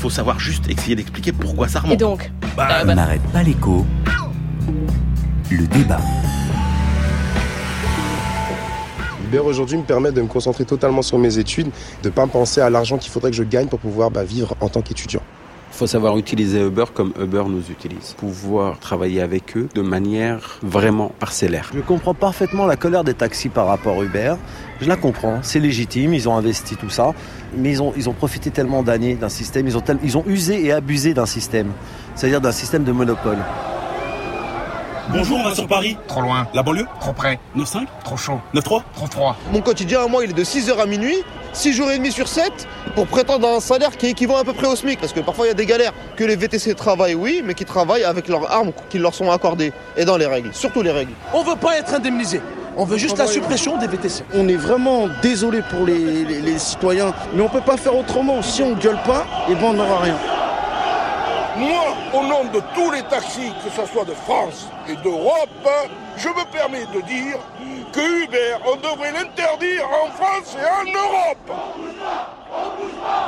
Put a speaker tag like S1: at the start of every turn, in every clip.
S1: faut savoir juste essayer d'expliquer pourquoi ça remonte.
S2: Et donc
S1: Bah,
S2: Euh, bah,
S3: N'arrête pas l'écho. Le débat.
S4: Uber aujourd'hui me permet de me concentrer totalement sur mes études, de ne pas penser à l'argent qu'il faudrait que je gagne pour pouvoir bah, vivre en tant qu'étudiant.
S5: Il faut savoir utiliser Uber comme Uber nous utilise. Pouvoir travailler avec eux de manière vraiment parcellaire.
S6: Je comprends parfaitement la colère des taxis par rapport à Uber. Je la comprends, c'est légitime, ils ont investi tout ça, mais ils ont, profité tellement d'années d'un système, ils ont usé et abusé d'un système, c'est-à-dire d'un système de monopole.
S7: Bonjour, on va sur Paris.
S8: Trop loin,
S7: La banlieue
S8: trop près,
S7: 9-5
S8: trop chaud,
S7: 9-3
S8: trop froid.
S9: Mon quotidien à moi, il est de 6h à minuit, 6 jours et demi sur 7, pour prétendre à un salaire qui équivaut à peu près au SMIC. Parce que parfois, il y a des galères. Que les VTC travaillent, oui, mais qui travaillent avec leurs armes qui leur sont accordées. Et dans les règles, surtout les règles.
S10: On veut pas être indemnisé. On veut juste la suppression des VTC.
S11: On est vraiment désolé pour les, les- les citoyens, mais on peut pas faire autrement. Si on gueule pas, et ben on n'aura rien.
S12: Moi, au nom de tous les taxis, que ce soit de France et d'Europe, je me permets de dire que Uber, on devrait l'interdire en France et en Europe.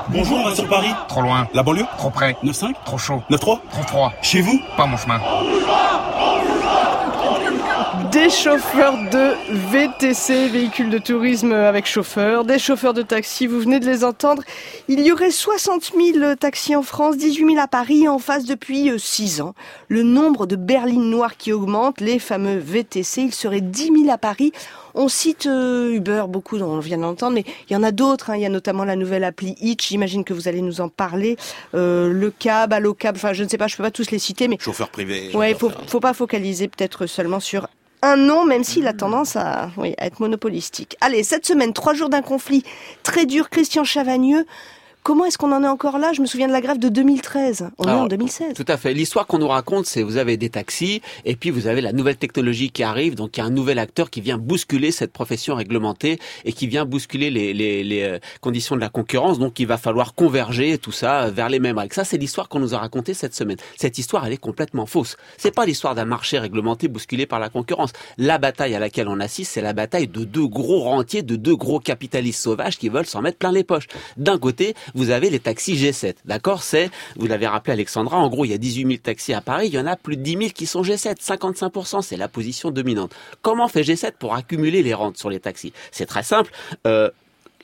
S7: Bonjour, on va sur Paris.
S8: Trop loin,
S7: La banlieue
S8: trop près,
S7: 9-5
S8: trop chaud,
S7: 9-3
S8: trop froid.
S7: Chez vous
S8: Pas mon chemin.
S2: Des chauffeurs de VTC, véhicules de tourisme avec chauffeur, des chauffeurs de taxi, vous venez de les entendre. Il y aurait 60 000 taxis en France, 18 000 à Paris, en face depuis 6 ans. Le nombre de berlines noires qui augmente, les fameux VTC, il serait 10 000 à Paris. On cite euh, Uber beaucoup, on vient d'entendre, mais il y en a d'autres. hein. Il y a notamment la nouvelle appli Hitch, j'imagine que vous allez nous en parler. Euh, le cab, Allo Cab, enfin je ne sais pas, je peux pas tous les citer, mais
S1: Chauffeur privé.
S2: Ouais, il faut, faut pas focaliser peut-être seulement sur un nom, même s'il a tendance à, oui, à être monopolistique. Allez, cette semaine, trois jours d'un conflit très dur. Christian Chavagneux, comment est-ce qu'on en est encore là? Je me souviens de la grève de 2013. On est en 2016.
S13: Tout à fait. L'histoire qu'on nous raconte, c'est vous avez des taxis et puis vous avez la nouvelle technologie qui arrive. Donc il y a un nouvel acteur qui vient bousculer cette profession réglementée et qui vient bousculer les, les, les euh, conditions de la concurrence. Donc il va falloir converger tout ça vers les mêmes règles. Ça, c'est l'histoire qu'on nous a racontée cette semaine. Cette histoire, elle est complètement fausse. C'est pas l'histoire d'un marché réglementé bousculé par la concurrence. La bataille à laquelle on assiste, c'est la bataille de deux gros rentiers, de deux gros capitalistes sauvages qui veulent s'en mettre plein les poches. D'un côté, vous avez les taxis G7. D'accord C'est, vous l'avez rappelé Alexandra, en gros, il y a 18 000 taxis à Paris, il y en a plus de 10 000 qui sont G7. 55%, c'est la position dominante. Comment fait G7 pour accumuler les rentes sur les taxis? C'est très simple. Euh,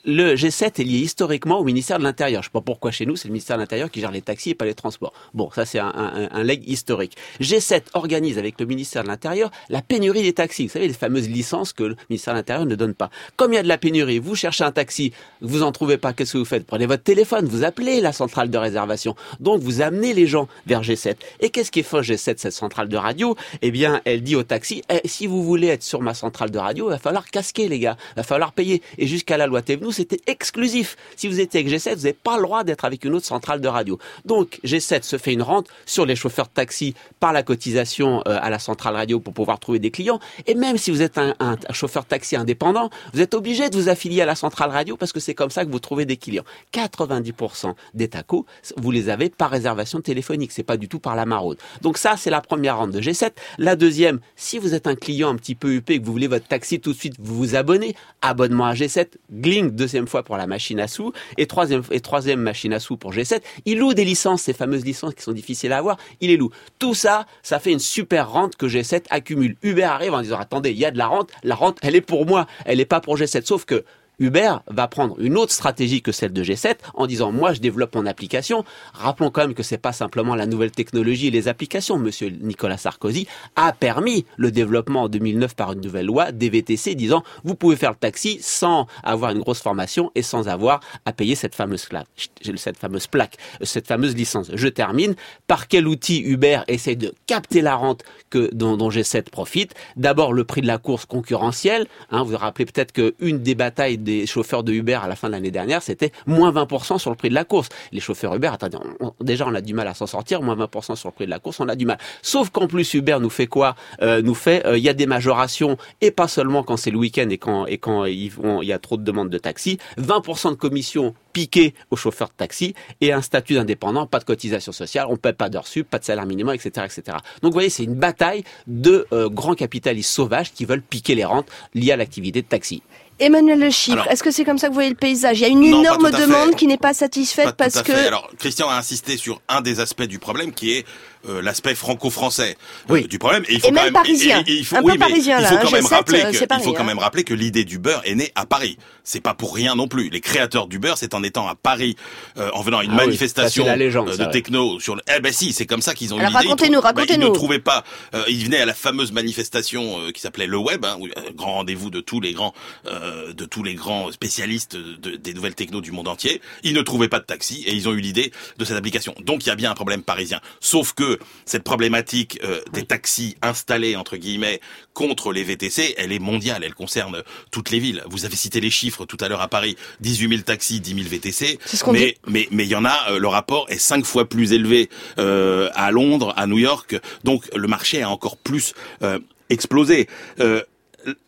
S13: le G7 est lié historiquement au ministère de l'Intérieur. Je sais pas pourquoi chez nous, c'est le ministère de l'Intérieur qui gère les taxis et pas les transports. Bon, ça c'est un, un, un leg historique. G7 organise avec le ministère de l'Intérieur la pénurie des taxis. Vous savez, les fameuses licences que le ministère de l'Intérieur ne donne pas. Comme il y a de la pénurie, vous cherchez un taxi, vous en trouvez pas, qu'est-ce que vous faites? Prenez votre téléphone, vous appelez la centrale de réservation. Donc vous amenez les gens vers G7. Et qu'est-ce qui est fait G7, cette centrale de radio? Eh bien, elle dit au taxi, eh, si vous voulez être sur ma centrale de radio, il va falloir casquer les gars, il va falloir payer. Et jusqu'à la loi Thévenoud, c'était exclusif. Si vous étiez avec G7, vous n'avez pas le droit d'être avec une autre centrale de radio. Donc G7 se fait une rente sur les chauffeurs de taxi par la cotisation euh, à la centrale radio pour pouvoir trouver des clients. Et même si vous êtes un, chauffeur de taxi indépendant, vous êtes obligé de vous affilier à la centrale radio parce que c'est comme ça que vous trouvez des clients. 90% des tacos, vous les avez par réservation téléphonique, c'est pas du tout par la maraude. Donc ça, c'est la première rente de G7. La deuxième, si vous êtes un client un petit peu huppé et que vous voulez votre taxi tout de suite, vous vous abonnez, abonnement à G7, Gling, deuxième fois pour la machine à sous, et troisième, et troisième machine à sous pour G7. Il loue des licences, ces fameuses licences qui sont difficiles à avoir, il les loue. Tout ça, ça fait une super rente que G7 accumule. Uber arrive en disant, attendez, il y a de la rente, la rente, elle est pour moi, elle n'est pas pour G7. Sauf que Uber va prendre une autre stratégie que celle de G7 en disant moi je développe mon application. Rappelons quand même que c'est pas simplement la nouvelle technologie et les applications. Monsieur Nicolas Sarkozy a permis le développement en 2009 par une nouvelle loi des VTC disant vous pouvez faire le taxi sans avoir une grosse formation et sans avoir à payer cette fameuse plaque, cette fameuse plaque, cette fameuse licence. Je termine. Par quel outil Uber essaie de capter la rente que dont, dont G7 profite? D'abord le prix de la course concurrentielle. Hein, vous vous rappelez peut-être qu'une des batailles des chauffeurs de Uber à la fin de l'année dernière, c'était moins 20% sur le prix de la course. Les chauffeurs Uber, attendez, déjà on a du mal à s'en sortir, moins 20% sur le prix de la course, on a du mal. Sauf qu'en plus Uber nous fait quoi? Euh, Nous fait, euh, il y a des majorations et pas seulement quand c'est le week-end et quand il y a trop de demandes de taxi, 20% de commission piqué aux chauffeurs de taxi et un statut d'indépendant, pas de cotisation sociale, on paie pas d'heures sup, pas de salaire minimum, etc., etc. Donc vous voyez, c'est une bataille de euh, grands capitalistes sauvages qui veulent piquer les rentes liées à l'activité de taxi.
S2: Emmanuel Le Chiffre, est-ce que c'est comme ça que vous voyez le paysage? Il y a une
S8: Non,
S2: énorme demande
S8: fait.
S2: qui n'est pas satisfaite
S8: Pas
S2: parce que...
S8: fait. Alors, Christian a insisté sur un des aspects du problème qui est euh, l'aspect franco-français euh, du problème.
S2: Et
S8: il faut
S2: même
S8: quand même,
S2: parisien.
S8: il- faut- oui, quand même
S2: G7,
S8: rappeler que, il faut quand même rappeler que l'idée du beurre est née à Paris. C'est pas pour rien non plus. Les créateurs du beurre, c'est en étant à Paris, euh, en venant à une
S13: Ah oui,
S8: manifestation
S13: légende,
S8: euh, de techno sur le. Eh ben si, c'est comme ça qu'ils ont eu l'idée.
S2: Racontez-nous,
S8: bah,
S2: racontez-nous.
S8: ils ne trouvaient pas. euh, ils venaient à la fameuse manifestation qui s'appelait le web, hein, grand rendez-vous de tous les grands, euh, de tous les grands spécialistes de- des nouvelles techno du monde entier. Ils ne trouvaient pas de taxi et ils ont eu l'idée de cette application. Donc il y a bien un problème parisien. Sauf que cette problématique euh, des taxis installés entre guillemets contre les VTC, elle est mondiale. Elle concerne toutes les villes. Vous avez cité les chiffres tout à l'heure à Paris 18 000 taxis, 10 000 VTC.
S2: C'est ce qu'on
S8: mais
S2: dit.
S8: mais mais il y en a. euh, le rapport est cinq fois plus élevé euh, à Londres, à New York. Donc le marché a encore plus euh, explosé. Euh,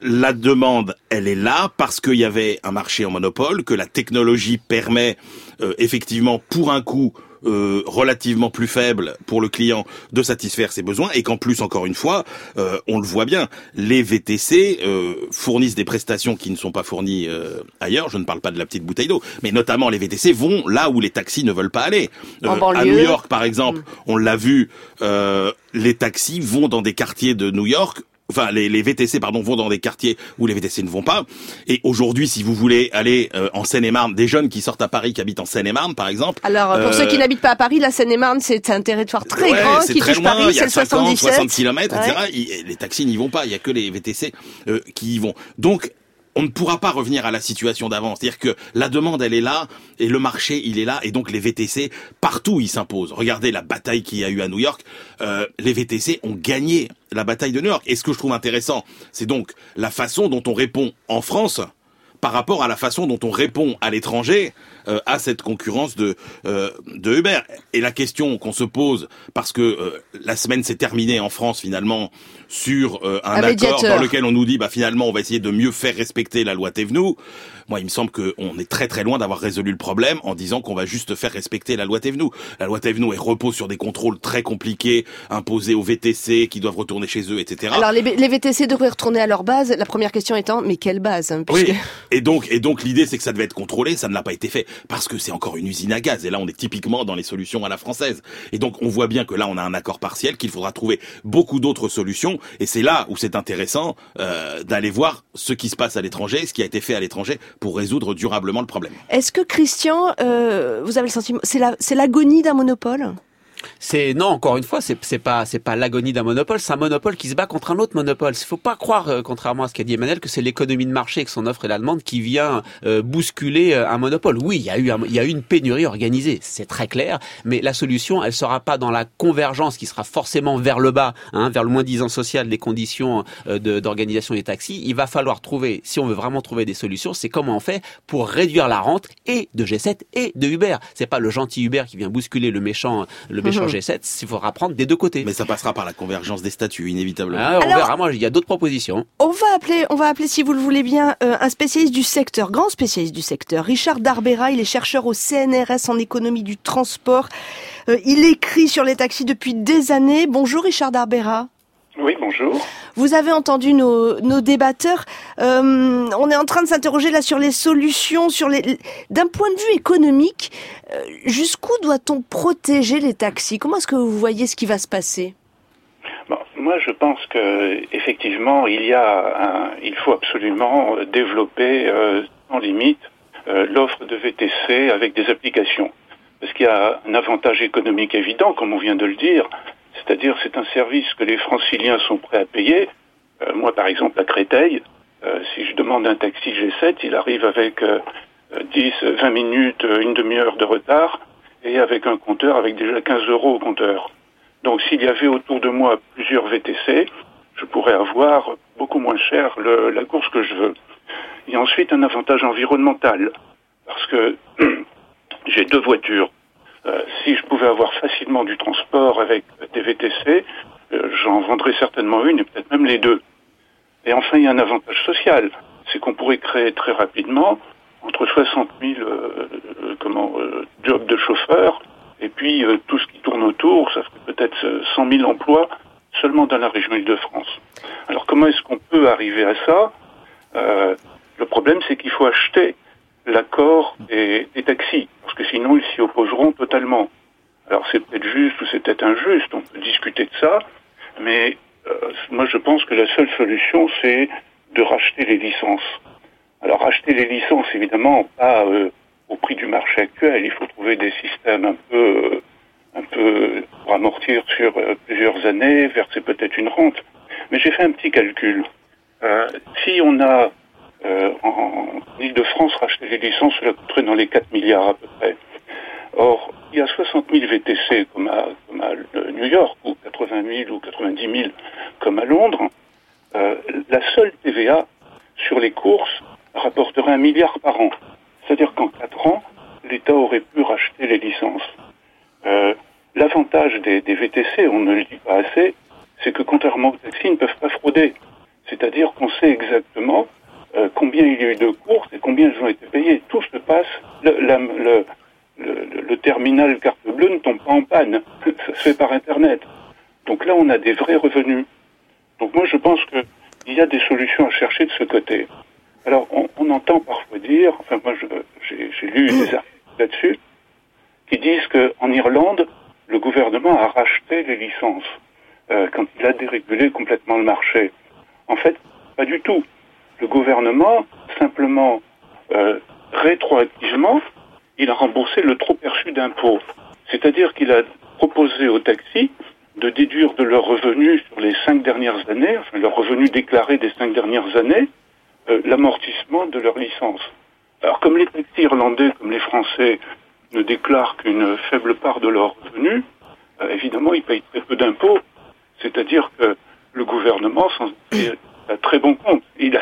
S8: la demande, elle est là parce qu'il y avait un marché en monopole, que la technologie permet euh, effectivement pour un coût euh, relativement plus faible pour le client de satisfaire ses besoins et qu'en plus encore une fois euh, on le voit bien les VTC euh, fournissent des prestations qui ne sont pas fournies euh, ailleurs. Je ne parle pas de la petite bouteille d'eau mais notamment les VTC vont là où les taxis ne veulent pas aller. Euh, à. New York par exemple on l'a vu euh, les taxis vont dans des quartiers de New York Enfin, les, les VTC, pardon, vont dans des quartiers où les VTC ne vont pas. Et aujourd'hui, si vous voulez aller euh, en Seine-et-Marne, des jeunes qui sortent à Paris, qui habitent en Seine-et-Marne, par exemple.
S2: Alors, pour
S8: euh,
S2: ceux qui n'habitent pas à Paris, la Seine-et-Marne, c'est un territoire très
S8: ouais,
S2: grand qui
S8: très
S2: touche
S8: loin,
S2: Paris, c'est
S8: a
S2: le
S8: 50,
S2: 77.
S8: 60 km, etc. Les taxis n'y vont pas. Il y a que les VTC euh, qui y vont. Donc, on ne pourra pas revenir à la situation d'avant. C'est-à-dire que la demande, elle est là, et le marché, il est là, et donc les VTC, partout, ils s'imposent. Regardez la bataille qu'il y a eu à New York. Euh, les VTC ont gagné la bataille de New York. Et ce que je trouve intéressant, c'est donc la façon dont on répond en France par rapport à la façon dont on répond à l'étranger euh, à cette concurrence de euh, de Uber. Et la question qu'on se pose, parce que euh, la semaine s'est terminée en France finalement sur euh, un,
S2: Un
S8: accord
S2: médiateur.
S8: dans lequel on nous dit bah finalement on va essayer de mieux faire respecter la loi Thévenoud. Moi, il me semble qu'on est très très loin d'avoir résolu le problème en disant qu'on va juste faire respecter la loi Thévenoud. La loi Thévenoud elle repose sur des contrôles très compliqués imposés aux VTC qui doivent retourner chez eux, etc.
S2: Alors, les, les VTC devraient retourner à leur base. La première question étant, mais quelle base hein, puisque-
S8: Oui. Et donc, et donc l'idée c'est que ça devait être contrôlé, ça ne l'a pas été fait parce que c'est encore une usine à gaz. Et là, on est typiquement dans les solutions à la française. Et donc, on voit bien que là, on a un accord partiel, qu'il faudra trouver beaucoup d'autres solutions. Et c'est là où c'est intéressant euh, d'aller voir ce qui se passe à l'étranger, ce qui a été fait à l'étranger pour résoudre durablement le problème.
S2: Est-ce que Christian, euh, vous avez le sentiment, c'est la, c'est l'agonie d'un monopole?
S13: C'est non, encore une fois, c'est pas c'est pas l'agonie d'un monopole, c'est un monopole qui se bat contre un autre monopole. Il faut pas croire, euh, contrairement à ce qu'a dit Emmanuel, que c'est l'économie de marché, que son offre et la demande qui vient euh, bousculer euh, un monopole. Oui, il y a eu il y a eu une pénurie organisée, c'est très clair, mais la solution, elle sera pas dans la convergence qui sera forcément vers le bas, hein, vers le moins disant social des conditions euh, d'organisation des taxis. Il va falloir trouver, si on veut vraiment trouver des solutions, c'est comment on fait pour réduire la rente et de G7 et de Uber. C'est pas le gentil Uber qui vient bousculer le méchant le méchant
S8: Mhm.
S13: G7, il faudra prendre des deux côtés.
S8: Mais ça passera par la convergence des statuts, inévitablement.
S13: Ah, on
S2: Alors-
S13: verra, moi, il y a d'autres propositions.
S2: On va appeler, on va appeler, si vous le voulez bien, euh, un spécialiste du secteur, grand spécialiste du secteur, Richard Darbera. Il est chercheur au CNRS en économie du transport. Euh, il écrit sur les taxis depuis des années. Bonjour Richard Darbera.
S14: Oui, bonjour.
S2: Vous avez entendu nos, nos débatteurs. Euh, on est en train de s'interroger là sur les solutions, sur les. D'un point de vue économique, euh, jusqu'où doit-on protéger les taxis? Comment est-ce que vous voyez ce qui va se passer?
S14: Bon, moi, je pense que effectivement, il y a, un- il faut absolument développer euh, sans limite l'offre de VTC avec des applications, parce qu'il y a un avantage économique évident, comme on vient de le dire, c'est-à-dire c'est un service que les Franciliens sont prêts à payer. Euh, moi, par exemple, à Créteil, euh, si je demande un taxi G7, il arrive avec euh, euh, 10, 20 minutes, euh, une demi-heure de retard, et avec un compteur avec déjà 15 euros au compteur. Donc s'il y avait autour de moi plusieurs VTC, je pourrais avoir beaucoup moins cher la course que je veux. Il y a ensuite un avantage environnemental, parce que j'ai deux voitures. Euh, si je pouvais avoir facilement du transport avec des VTC, euh, j'en vendrais certainement une et peut-être même les deux. Et enfin, il y a un avantage social, c'est qu'on pourrait créer très rapidement entre 60 000 euh, euh, comment, euh, jobs de chauffeurs, et puis tout ce qui tourne autour, ça ferait peut-être euh, 100 000 emplois seulement dans la région Île-de-France. Alors comment est-ce qu'on peut arriver à ça? Le problème, c'est qu'il faut acheter l'accord des, des taxis, parce que sinon ils s'y Alors c'est peut-être juste ou c'est peut-être injuste, on peut discuter de ça, mais euh, moi je pense que la seule solution c'est de racheter les licences. Alors racheter les licences évidemment pas euh, au prix du marché actuel, il faut trouver des systèmes un peu euh, un peu pour amortir sur plusieurs années, verser peut-être une rente. Mais j'ai fait un petit calcul. Si on a euh, en Ile-de-France racheté les licences, cela coûterait dans les 4 milliards à peu près. Or, il y a 60 000 VTC comme à, comme à New York, ou 80 000 ou 90 000 comme à Londres. Euh, la seule TVA sur les courses rapporterait un milliard par an. C'est-à-dire qu'en 4 ans, l'État aurait pu racheter les licences. Euh, L'avantage des, des VTC, on ne le dit pas assez, c'est que contrairement aux taxis, ils ne peuvent pas frauder. C'est-à-dire qu'on sait exactement euh, combien il y a eu de courses et combien elles ont été payées. Tout se passe, le, la- le, le- le terminal carte bleue ne tombe pas en panne. Ça se fait par Internet. Donc là, on a des vrais revenus. Donc moi, je pense qu'il y a des solutions à chercher de ce côté. Alors, on, on entend parfois dire, enfin moi, j'ai j'ai lu des articles là-dessus, qui disent qu'en Irlande, le gouvernement a racheté les licences euh, quand il a dérégulé complètement le marché. En fait, pas du tout. Le gouvernement, simplement, euh, rétroactivement, il a remboursé le trop perçu d'impôts. C'est-à-dire qu'il a proposé aux taxis de déduire de leurs revenus sur les cinq dernières années, enfin leurs revenus déclarés des cinq dernières années, euh, l'amortissement de leur licence. Alors comme les taxis irlandais, comme les Français, ne déclarent qu'une faible part de leurs revenus, euh, évidemment ils payent très peu d'impôts. C'est-à-dire que le gouvernement s'en à très bon compte. Il a,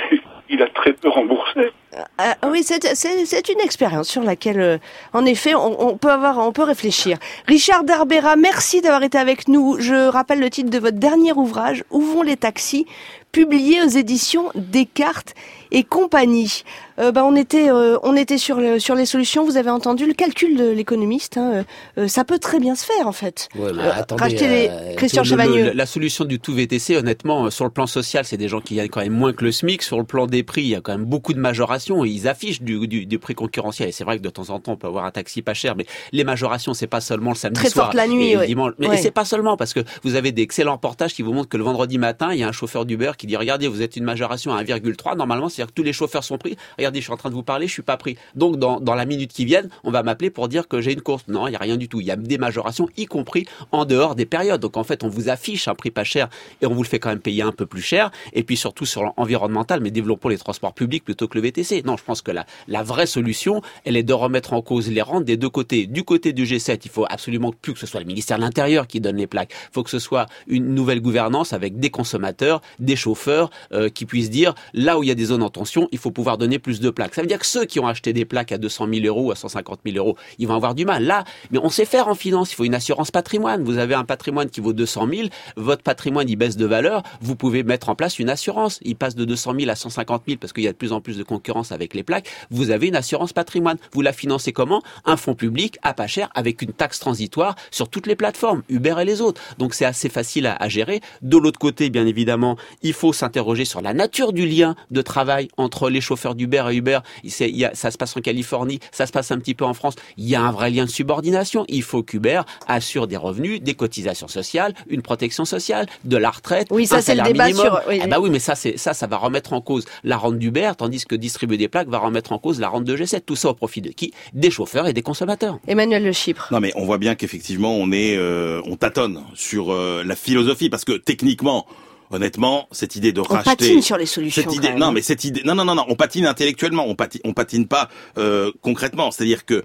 S14: il a très peu remboursé.
S2: Ah, oui, c'est c'est- c'est une expérience sur laquelle, euh, en effet, on, on peut avoir, on peut réfléchir. Richard Darbera, merci d'avoir été avec nous. Je rappelle le titre de votre dernier ouvrage, Où vont les taxis, publié aux éditions Descartes et compagnie. Euh, bah, on était, euh, on était sur, le, sur les solutions. Vous avez entendu le calcul de l'économiste. hein, euh, ça peut très bien se faire, en fait.
S13: Ouais,
S2: Euh,
S13: attendez,
S2: racheter les
S13: euh,
S2: Christian
S13: le- la solution du tout VTC, honnêtement, euh, sur le plan social, c'est des gens qui gagnent quand même moins que le SMIC. Sur le plan des prix, il y a quand même beaucoup de majorations. Et ils affichent du, du, du prix concurrentiel. Et c'est vrai que de temps en temps, on peut avoir un taxi pas cher, mais les majorations, c'est pas seulement le samedi
S2: Très
S13: soir
S2: forte la nuit,
S13: et le
S2: ouais.
S13: dimanche. Mais
S2: Ouais.
S13: c'est pas seulement parce que vous avez des excellents reportages qui vous montrent que le vendredi matin, il y a un chauffeur d'Uber qui dit regardez, vous êtes une majoration à 1,3. Normalement, c'est-à-dire que tous les chauffeurs sont pris. Regardez, je suis en train de vous parler, je suis pas pris. Donc, dans, dans la minute qui vienne, on va m'appeler pour dire que j'ai une course. Non, il y a rien du tout. Il y a des majorations, y compris en dehors des périodes. Donc, en fait, on vous affiche un prix pas cher et on vous le fait quand même payer un peu plus cher. Et puis, surtout sur l'environnemental, mais développons les transports publics plutôt que le VTC. Non, je pense que la, la vraie solution, elle est de remettre en cause les rentes des deux côtés. Du côté du G7, il faut absolument plus que ce soit le ministère de l'Intérieur qui donne les plaques. Il faut que ce soit une nouvelle gouvernance avec des consommateurs, des chauffeurs euh, qui puissent dire là où il y a des zones en tension, il faut pouvoir donner plus de plaques. Ça veut dire que ceux qui ont acheté des plaques à 200 000 euros ou à 150 000 euros, ils vont avoir du mal. Là, mais on sait faire en finance. Il faut une assurance patrimoine. Vous avez un patrimoine qui vaut 200 000, votre patrimoine il baisse de valeur, vous pouvez mettre en place une assurance. Il passe de 200 000 à 150 000 parce qu'il y a de plus en plus de concurrence avec les plaques. Vous avez une assurance patrimoine. Vous la financez comment? Un fonds public à pas cher avec une taxe transitoire sur toutes les plateformes, Uber et les autres. Donc c'est assez facile à, à gérer. De l'autre côté, bien évidemment, il faut s'interroger sur la nature du lien de travail entre les chauffeurs d'Uber et Uber. Il y a- ça se passe en Californie, ça se passe un petit peu en France. Il y a un vrai lien de subordination. Il faut qu'Uber assure des revenus, des cotisations sociales, une protection sociale, de la retraite.
S2: Oui, ça,
S13: un
S2: c'est le
S13: salaire
S2: débat
S13: minimum.
S2: sur- oui,
S13: Ah
S2: oui.
S13: bah oui, mais ça, c'est ça, ça va remettre en cause la rente d'Uber, tandis que distribuer des plaques va remettre en cause la rente de G7. Tout ça au profit de qui? Des chauffeurs et des consommateurs.
S2: Emmanuel Le Chypre.
S8: Non mais on voit bien qu'effectivement on est, euh, on tâtonne sur euh, la philosophie parce que techniquement, honnêtement, cette idée de
S2: On
S8: racheter,
S2: patine sur les solutions.
S8: cette
S2: quand
S8: idée,
S2: même.
S8: non mais cette idée, non non non non, on patine intellectuellement, on patine, on patine pas euh, concrètement. C'est-à-dire que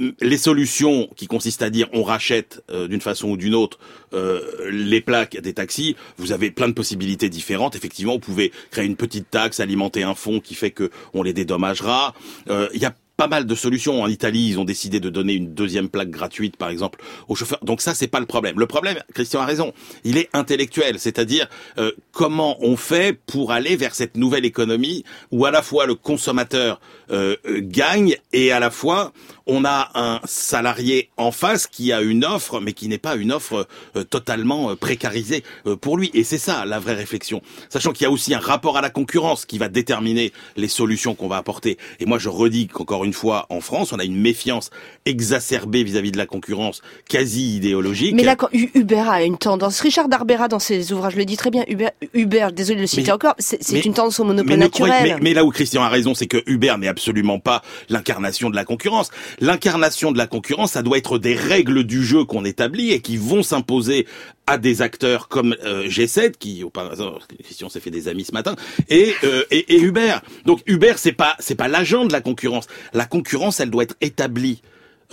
S8: euh, les solutions qui consistent à dire on rachète euh, d'une façon ou d'une autre euh, les plaques des taxis, vous avez plein de possibilités différentes. Effectivement, vous pouvez créer une petite taxe, alimenter un fonds qui fait que on les dédommagera. Euh, Il y a pas mal de solutions. En Italie, ils ont décidé de donner une deuxième plaque gratuite, par exemple, aux chauffeurs. Donc ça, c'est pas le problème. Le problème, Christian a raison, il est intellectuel, c'est-à-dire euh, comment on fait pour aller vers cette nouvelle économie où à la fois le consommateur euh, euh, gagne et à la fois on a un salarié en face qui a une offre, mais qui n'est pas une offre euh, totalement euh, précarisée euh, pour lui. Et c'est ça la vraie réflexion. Sachant qu'il y a aussi un rapport à la concurrence qui va déterminer les solutions qu'on va apporter. Et moi, je redis qu'encore une fois, en France, on a une méfiance exacerbée vis-à-vis de la concurrence, quasi idéologique.
S2: Mais là, quand Uber a une tendance, Richard Darbera dans ses ouvrages le dit très bien, Uber, Uber désolé de le citer
S8: Mais-
S2: encore, c'est une tendance au monopole
S8: mais, croyez-
S2: naturel.
S8: mais, mais là où Christian a raison, c'est que Uber n'est absolument pas l'incarnation de la concurrence. L'incarnation de la concurrence, ça doit être des règles du jeu qu'on établit et qui vont s'imposer à des acteurs comme euh, G7, qui au par hasard, Christian s'est fait des amis ce matin, et, euh, et, et Uber. Donc Uber, c'est pas c'est pas l'agent de la concurrence. La concurrence, elle doit être établie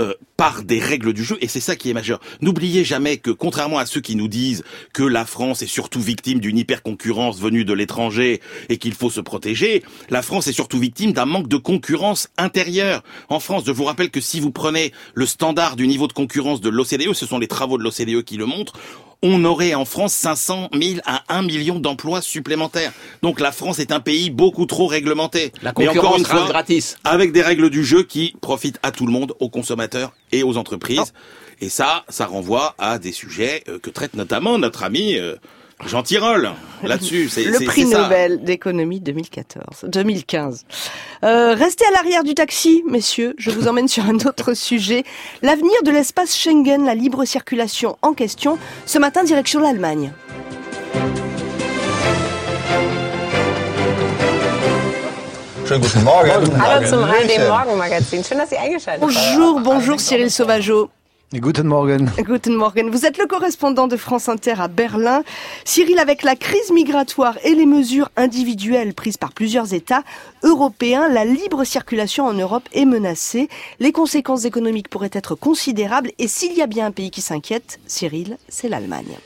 S8: euh, par des règles du jeu et c'est ça qui est majeur. N'oubliez jamais que contrairement à ceux qui nous disent que la France est surtout victime d'une hyper-concurrence venue de l'étranger et qu'il faut se protéger, la France est surtout victime d'un manque de concurrence intérieure. En France, je vous rappelle que si vous prenez le standard du niveau de concurrence de l'OCDE, ce sont les travaux de l'OCDE qui le montrent, on aurait en France 500 000 à 1 million d'emplois supplémentaires. Donc la France est un pays beaucoup trop réglementé.
S13: La
S8: Mais encore
S13: concurrence
S8: une fois,
S13: reste gratis.
S8: avec des règles du jeu qui profitent à tout le monde, aux consommateurs et aux entreprises. Et ça, ça renvoie à des sujets euh, que traite notamment notre ami euh, Jean Tirole là-dessus. C'est
S2: Le prix
S8: ça.
S2: Nobel d'économie 2014, 2015. Euh, restez à l'arrière du taxi, messieurs. Je vous emmène sur un autre sujet. L'avenir de l'espace Schengen, la libre circulation en question. Ce matin, direction l'Allemagne. Bonjour, bonjour Cyril Sauvageau.
S15: Guten Morgen.
S2: Guten. Vous êtes le correspondant de France Inter à Berlin. Cyril, avec la crise migratoire et les mesures individuelles prises par plusieurs États européens, la libre circulation en Europe est menacée. Les conséquences économiques pourraient être considérables et s'il y a bien un pays qui s'inquiète, Cyril, c'est l'Allemagne.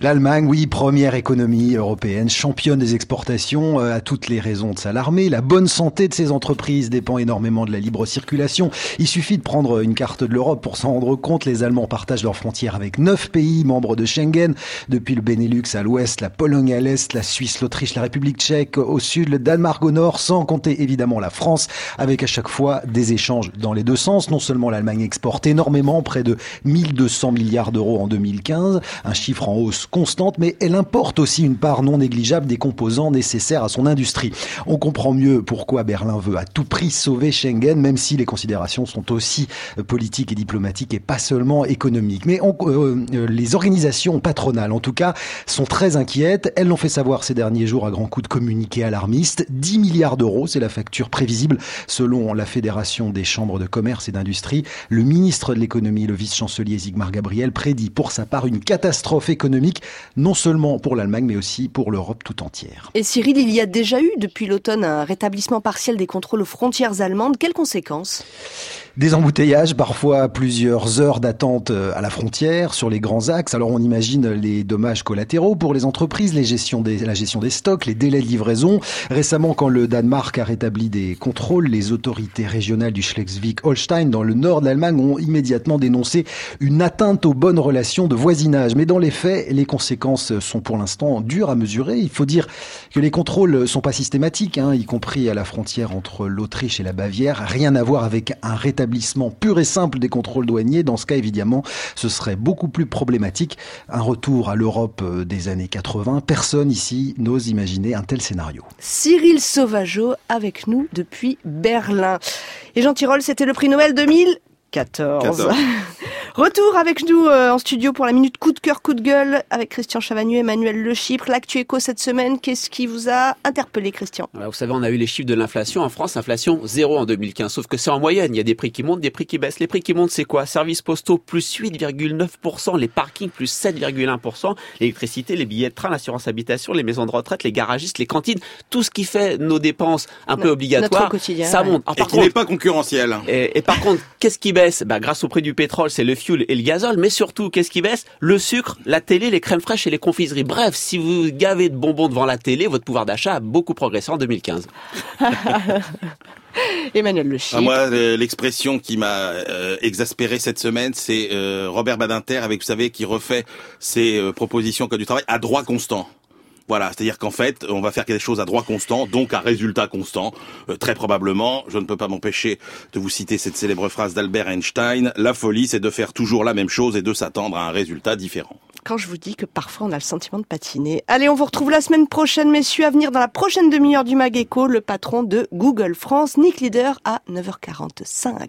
S15: L'Allemagne, oui, première économie européenne, championne des exportations, euh, a toutes les raisons de s'alarmer. La bonne santé de ses entreprises dépend énormément de la libre circulation. Il suffit de prendre une carte de l'Europe pour s'en rendre compte. Les Allemands partagent leurs frontières avec neuf pays membres de Schengen, depuis le Benelux à l'ouest, la Pologne à l'est, la Suisse, l'Autriche, la République tchèque au sud, le Danemark au nord, sans compter évidemment la France, avec à chaque fois des échanges dans les deux sens. Non seulement l'Allemagne exporte énormément, près de 1200 milliards d'euros en 2015, un chiffre en hausse constante, mais elle importe aussi une part non négligeable des composants nécessaires à son industrie. On comprend mieux pourquoi Berlin veut à tout prix sauver Schengen, même si les considérations sont aussi euh, politiques et diplomatiques et pas seulement économiques. Mais euh, euh, les organisations patronales, en tout cas, sont très inquiètes. Elles l'ont fait savoir ces derniers jours à grands coups de communiqués alarmistes. 10 milliards d'euros, c'est la facture prévisible selon la Fédération des chambres de commerce et d'industrie. Le ministre de l'économie, le vice-chancelier Zygmar Gabriel, prédit pour sa part une catastrophe économique, non seulement pour l'Allemagne, mais aussi pour l'Europe tout entière.
S2: Et Cyril, il y a déjà eu depuis l'automne un rétablissement partiel des contrôles aux frontières allemandes. Quelles conséquences?
S15: Des embouteillages, parfois plusieurs heures d'attente euh, à la frontière sur les grands axes. Alors on imagine les dommages collatéraux pour les entreprises, les gestions des, la gestion des stocks, les délais de livraison. Récemment, quand le Danemark a rétabli des contrôles, les autorités régionales du Schleswig-Holstein dans le nord de l'Allemagne ont immédiatement dénoncé une atteinte aux bonnes relations de voisinage. Mais dans les faits, les conséquences sont pour l'instant dures à mesurer. Il faut dire que les contrôles sont pas systématiques, hein, y compris à la frontière entre l'Autriche et la Bavière. Rien à voir avec un rétablissement pur et simple des contrôles douaniers. Dans ce cas, évidemment, ce serait beaucoup plus problématique. Un retour à l'Europe euh, des années 80. Personne ici n'ose imaginer un tel scénario.
S2: Cyril Sauvageau avec nous depuis Berlin. Et Jean Tirole, c'était le prix Nobel 2014.
S8: 14.
S2: Retour avec nous euh, en studio pour la minute coup de cœur, coup de gueule avec Christian Chavagneux, Emmanuel Le Chypre. L'actu éco cette semaine, qu'est-ce qui vous a interpellé, Christian?
S13: Alors, vous savez, on a eu les chiffres de l'inflation en France, inflation zéro en 2015. Sauf que c'est en moyenne. Il y a des prix qui montent, des prix qui baissent. Les prix qui montent, c'est quoi? Services postaux plus 8,9%, les parkings plus 7,1%, l'électricité, les billets de train, l'assurance habitation, les maisons de retraite, les garagistes, les cantines, tout ce qui fait nos dépenses un peu obligatoires,
S2: notre quotidien,
S13: ça
S2: ouais.
S13: monte.
S8: Et
S13: par
S8: qui n'est
S13: contre,
S8: pas concurrentiel.
S13: et, et par contre, qu'est-ce qui baisse? Bah, Grâce au prix du pétrole, c'est le fioul et le gazole, mais surtout, qu'est-ce qui baisse? Le sucre, la télé, les crèmes fraîches et les confiseries. Bref, si vous gavez de bonbons devant la télé, votre pouvoir d'achat a beaucoup progressé en 2015.
S2: Emmanuel Le.
S8: Ah, moi, le- l'expression qui m'a euh, exaspéré cette semaine, c'est euh, Robert Badinter, avec vous savez, qui refait ses euh, propositions code du travail à droit constant. Voilà, c'est-à-dire qu'en fait, on va faire quelque chose à droit constant, donc à résultat constant. Euh, très probablement, je ne peux pas m'empêcher de vous citer cette célèbre phrase d'Albert Einstein la folie, c'est de faire toujours la même chose et de s'attendre à un résultat différent.
S2: Quand je vous dis que parfois on a le sentiment de patiner. Allez, on vous retrouve la semaine prochaine, messieurs, à venir dans la prochaine demi-heure du Mag Echo, le patron de Google France, Nick Leader, à 9h45.